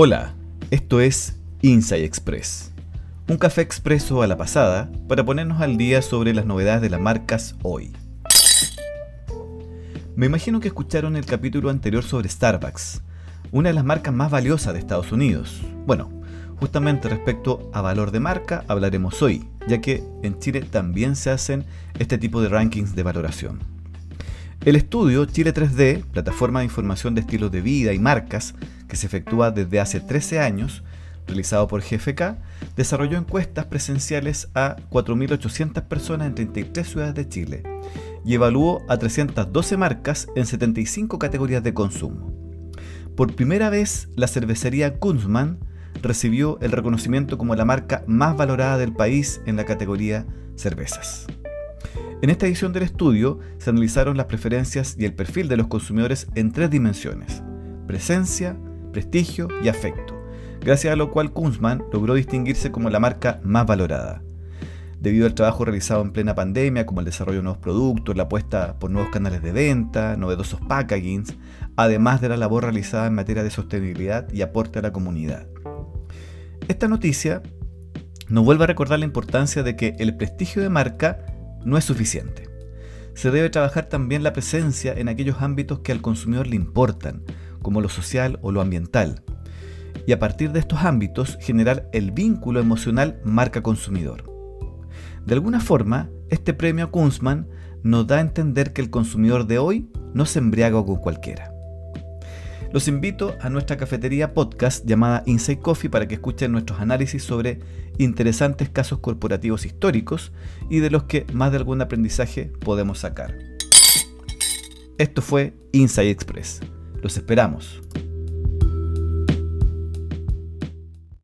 Hola, esto es Inside Express, un café expreso a la pasada para ponernos al día sobre las novedades de las marcas hoy. Me imagino que escucharon el capítulo anterior sobre Starbucks, una de las marcas más valiosas de Estados Unidos. Bueno, justamente respecto a valor de marca hablaremos hoy, ya que en Chile también se hacen este tipo de rankings de valoración. El estudio Chile 3D, plataforma de información de estilos de vida y marcas, que se efectúa desde hace 13 años, realizado por GFK, desarrolló encuestas presenciales a 4.800 personas en 33 ciudades de Chile y evaluó a 312 marcas en 75 categorías de consumo. Por primera vez, la cervecería Kunzmann recibió el reconocimiento como la marca más valorada del país en la categoría cervezas. En esta edición del estudio se analizaron las preferencias y el perfil de los consumidores en tres dimensiones, presencia, prestigio y afecto, gracias a lo cual Kunzman logró distinguirse como la marca más valorada. Debido al trabajo realizado en plena pandemia, como el desarrollo de nuevos productos, la apuesta por nuevos canales de venta, novedosos packagings, además de la labor realizada en materia de sostenibilidad y aporte a la comunidad. Esta noticia nos vuelve a recordar la importancia de que el prestigio de marca no es suficiente. Se debe trabajar también la presencia en aquellos ámbitos que al consumidor le importan, como lo social o lo ambiental. Y a partir de estos ámbitos generar el vínculo emocional marca-consumidor. De alguna forma, este premio Kunzman nos da a entender que el consumidor de hoy no se embriaga con cualquiera. Los invito a nuestra cafetería podcast llamada Inside Coffee para que escuchen nuestros análisis sobre interesantes casos corporativos históricos y de los que más de algún aprendizaje podemos sacar. Esto fue Inside Express. Los esperamos.